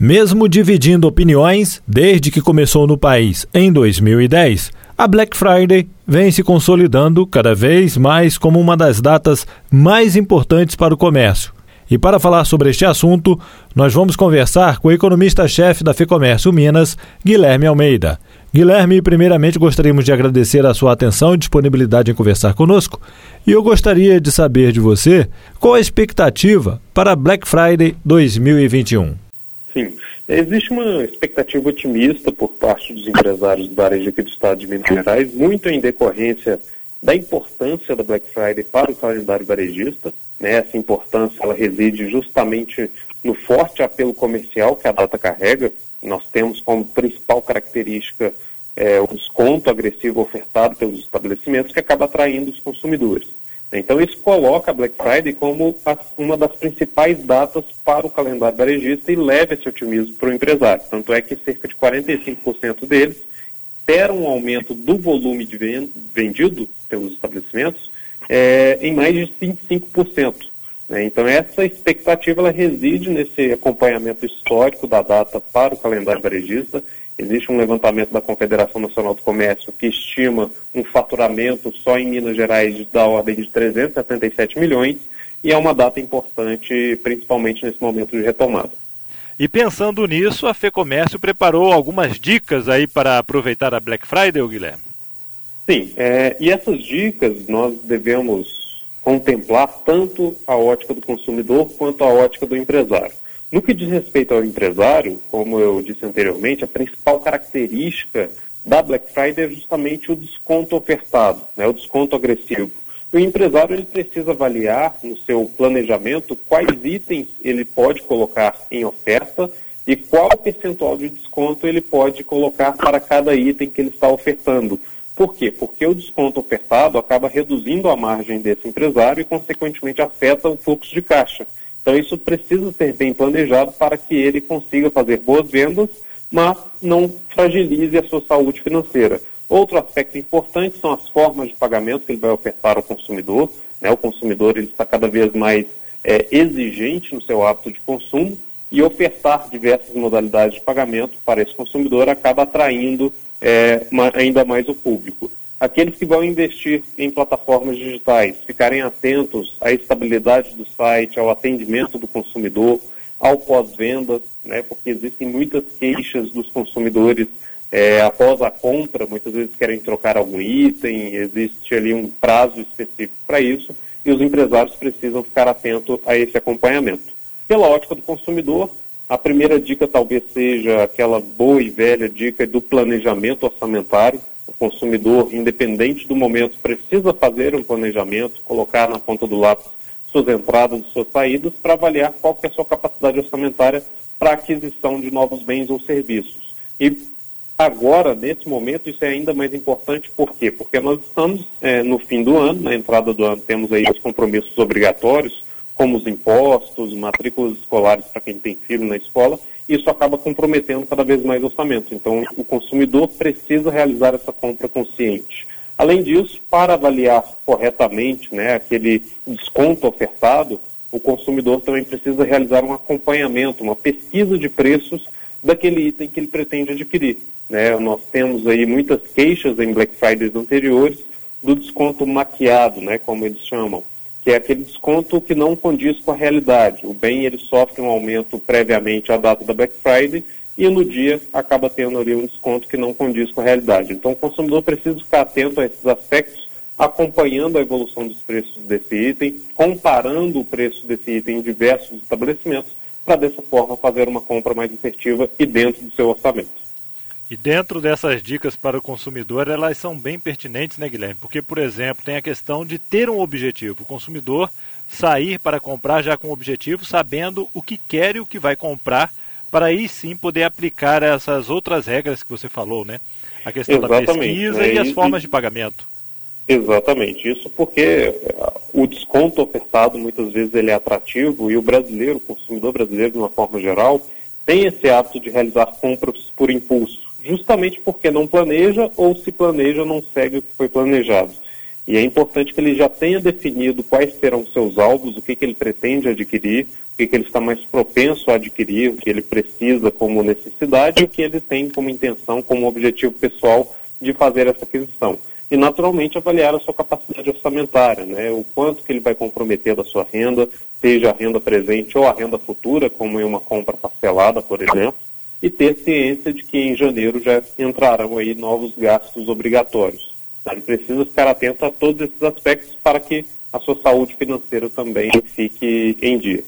Mesmo dividindo opiniões desde que começou no país em 2010, a Black Friday vem se consolidando cada vez mais como uma das datas mais importantes para o comércio. E para falar sobre este assunto, nós vamos conversar com o economista-chefe da FEComércio Minas, Guilherme Almeida. Guilherme, primeiramente gostaríamos de agradecer a sua atenção e disponibilidade em conversar conosco. E eu gostaria de saber de você qual a expectativa para Black Friday 2021. Sim, existe uma expectativa otimista por parte dos empresários do varejo aqui do estado de Minas Gerais, muito em decorrência da importância da Black Friday para o calendário varejista. Né? Essa importância ela reside justamente no forte apelo comercial que a data carrega. Nós temos como principal característica é, o desconto agressivo ofertado pelos estabelecimentos que acaba atraindo os consumidores. Então isso coloca a Black Friday como uma das principais datas para o calendário varejista e leva esse otimismo para o empresário. Tanto é que cerca de 45% deles esperam um aumento do volume de vendido pelos estabelecimentos é, em mais de 25%. Né? Então essa expectativa ela reside nesse acompanhamento histórico da data para o calendário varejista Existe um levantamento da Confederação Nacional do Comércio que estima um faturamento só em Minas Gerais da ordem de 377 milhões e é uma data importante, principalmente nesse momento de retomada. E pensando nisso, a FEComércio preparou algumas dicas aí para aproveitar a Black Friday, Guilherme? Sim, é, e essas dicas nós devemos contemplar tanto a ótica do consumidor quanto a ótica do empresário. No que diz respeito ao empresário, como eu disse anteriormente, a principal característica da Black Friday é justamente o desconto ofertado, né, o desconto agressivo. O empresário ele precisa avaliar no seu planejamento quais itens ele pode colocar em oferta e qual percentual de desconto ele pode colocar para cada item que ele está ofertando. Por quê? Porque o desconto ofertado acaba reduzindo a margem desse empresário e, consequentemente, afeta o fluxo de caixa. Então isso precisa ser bem planejado para que ele consiga fazer boas vendas, mas não fragilize a sua saúde financeira. Outro aspecto importante são as formas de pagamento que ele vai ofertar ao consumidor. Né? O consumidor ele está cada vez mais é, exigente no seu hábito de consumo e ofertar diversas modalidades de pagamento para esse consumidor acaba atraindo é, ainda mais o público. Aqueles que vão investir em plataformas digitais, ficarem atentos à estabilidade do site, ao atendimento do consumidor, ao pós-venda, né, porque existem muitas queixas dos consumidores é, após a compra, muitas vezes querem trocar algum item, existe ali um prazo específico para isso, e os empresários precisam ficar atentos a esse acompanhamento. Pela ótica do consumidor, a primeira dica talvez seja aquela boa e velha dica do planejamento orçamentário, o consumidor, independente do momento, precisa fazer um planejamento, colocar na ponta do lápis suas entradas e suas saídas para avaliar qual é a sua capacidade orçamentária para aquisição de novos bens ou serviços. E agora, nesse momento, isso é ainda mais importante, por quê? Porque nós estamos é, no fim do ano, na entrada do ano temos aí os compromissos obrigatórios, como os impostos, matrículas escolares para quem tem filho na escola, isso acaba comprometendo cada vez mais o orçamento. Então, o consumidor precisa realizar essa compra consciente. Além disso, para avaliar corretamente né, aquele desconto ofertado, o consumidor também precisa realizar um acompanhamento, uma pesquisa de preços daquele item que ele pretende adquirir. Né? Nós temos aí muitas queixas em Black Fridays anteriores do desconto maquiado, né, como eles chamam que é aquele desconto que não condiz com a realidade. O bem ele sofre um aumento previamente à data da Black Friday e no dia acaba tendo ali um desconto que não condiz com a realidade. Então o consumidor precisa ficar atento a esses aspectos, acompanhando a evolução dos preços desse item, comparando o preço desse item em diversos estabelecimentos, para dessa forma fazer uma compra mais efetiva e dentro do seu orçamento. E dentro dessas dicas para o consumidor, elas são bem pertinentes, né, Guilherme? Porque, por exemplo, tem a questão de ter um objetivo. O consumidor sair para comprar já com objetivo, sabendo o que quer e o que vai comprar, para aí sim poder aplicar essas outras regras que você falou, né? A questão Exatamente. da pesquisa é, e as formas de pagamento. Exatamente, isso porque eh, o desconto ofertado muitas vezes ele é atrativo e o brasileiro, o consumidor brasileiro de uma forma geral, tem esse hábito de realizar compras por impulso justamente porque não planeja ou se planeja não segue o que foi planejado. E é importante que ele já tenha definido quais serão seus alvos, o que, que ele pretende adquirir, que, que ele está mais propenso a adquirir, o que ele precisa como necessidade e o que ele tem como intenção, como objetivo pessoal de fazer essa aquisição. E, naturalmente, avaliar a sua capacidade orçamentária, né? o quanto que ele vai comprometer da sua renda, seja a renda presente ou a renda futura, como em uma compra parcelada, por exemplo, e ter ciência de que em janeiro já entrarão aí novos gastos obrigatórios. Ele precisa ficar atento a todos esses aspectos para que a sua saúde financeira também fique em dia.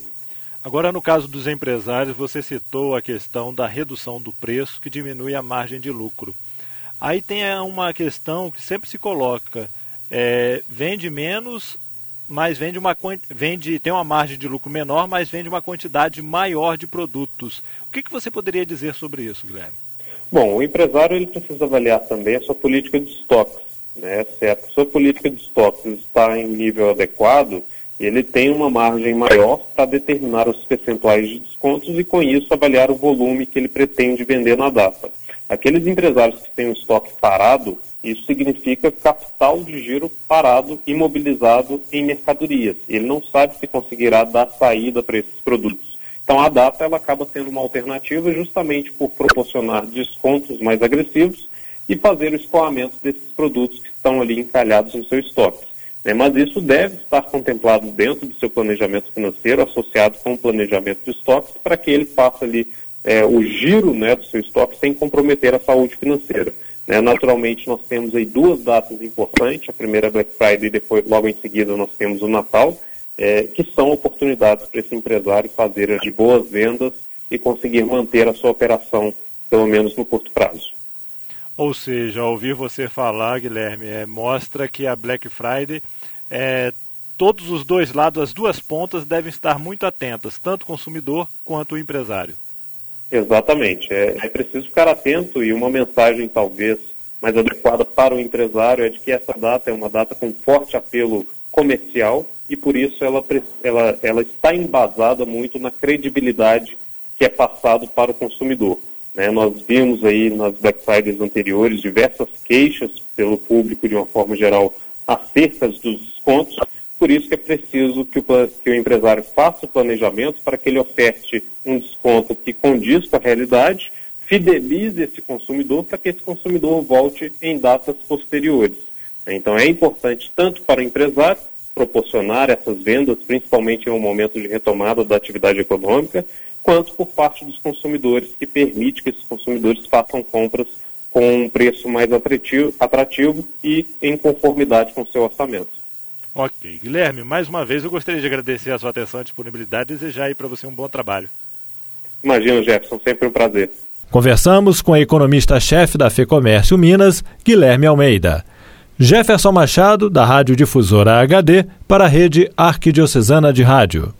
Agora, no caso dos empresários, você citou a questão da redução do preço que diminui a margem de lucro. Aí tem uma questão que sempre se coloca: é, vende menos, mas vende uma vende tem uma margem de lucro menor, mas vende uma quantidade maior de produtos. O que, que você poderia dizer sobre isso, Guilherme? Bom, o empresário ele precisa avaliar também a sua política de estoques. Né? Se a sua política de estoques está em nível adequado, ele tem uma margem maior para determinar os percentuais de descontos e, com isso, avaliar o volume que ele pretende vender na data. Aqueles empresários que têm o estoque parado, isso significa capital de giro parado, imobilizado em mercadorias. Ele não sabe se conseguirá dar saída para esses produtos. Então, a data ela acaba sendo uma alternativa justamente por proporcionar descontos mais agressivos e fazer o escoamento desses produtos que estão ali encalhados no seu estoque. Né? Mas isso deve estar contemplado dentro do seu planejamento financeiro, associado com o planejamento de estoques, para que ele faça ali é, o giro né, do seu estoque sem comprometer a saúde financeira. Né? Naturalmente, nós temos aí duas datas importantes, a primeira é Black Friday e depois, logo em seguida, nós temos o Natal, é, que são oportunidades para esse empresário fazer de boas vendas e conseguir manter a sua operação, pelo menos no curto prazo. Ou seja, ouvir você falar, Guilherme, é, mostra que a Black Friday, é, todos os dois lados, as duas pontas devem estar muito atentas, tanto o consumidor quanto o empresário. Exatamente. É, é preciso ficar atento e uma mensagem talvez mais adequada para o empresário é de que essa data é uma data com forte apelo comercial e por isso ela, ela, ela está embasada muito na credibilidade que é passado para o consumidor. Né? Nós vimos aí nas Black Fridays anteriores diversas queixas pelo público de uma forma geral acerca dos descontos, por isso que é preciso que o, que o empresário faça o planejamento para que ele oferte um desconto que condiz com a realidade, fidelize esse consumidor para que esse consumidor volte em datas posteriores. Então é importante tanto para o empresário proporcionar essas vendas, principalmente em um momento de retomada da atividade econômica, quanto por parte dos consumidores, que permite que esses consumidores façam compras com um preço mais atrativo, atrativo e em conformidade com o seu orçamento. Ok. Guilherme, mais uma vez eu gostaria de agradecer a sua atenção e disponibilidade e desejar aí para você um bom trabalho. Imagino, Jefferson, sempre um prazer. Conversamos com a economista-chefe da FEComércio Minas, Guilherme Almeida. Jefferson Machado, da Rádio Difusora HD, para a rede Arquidiocesana de Rádio.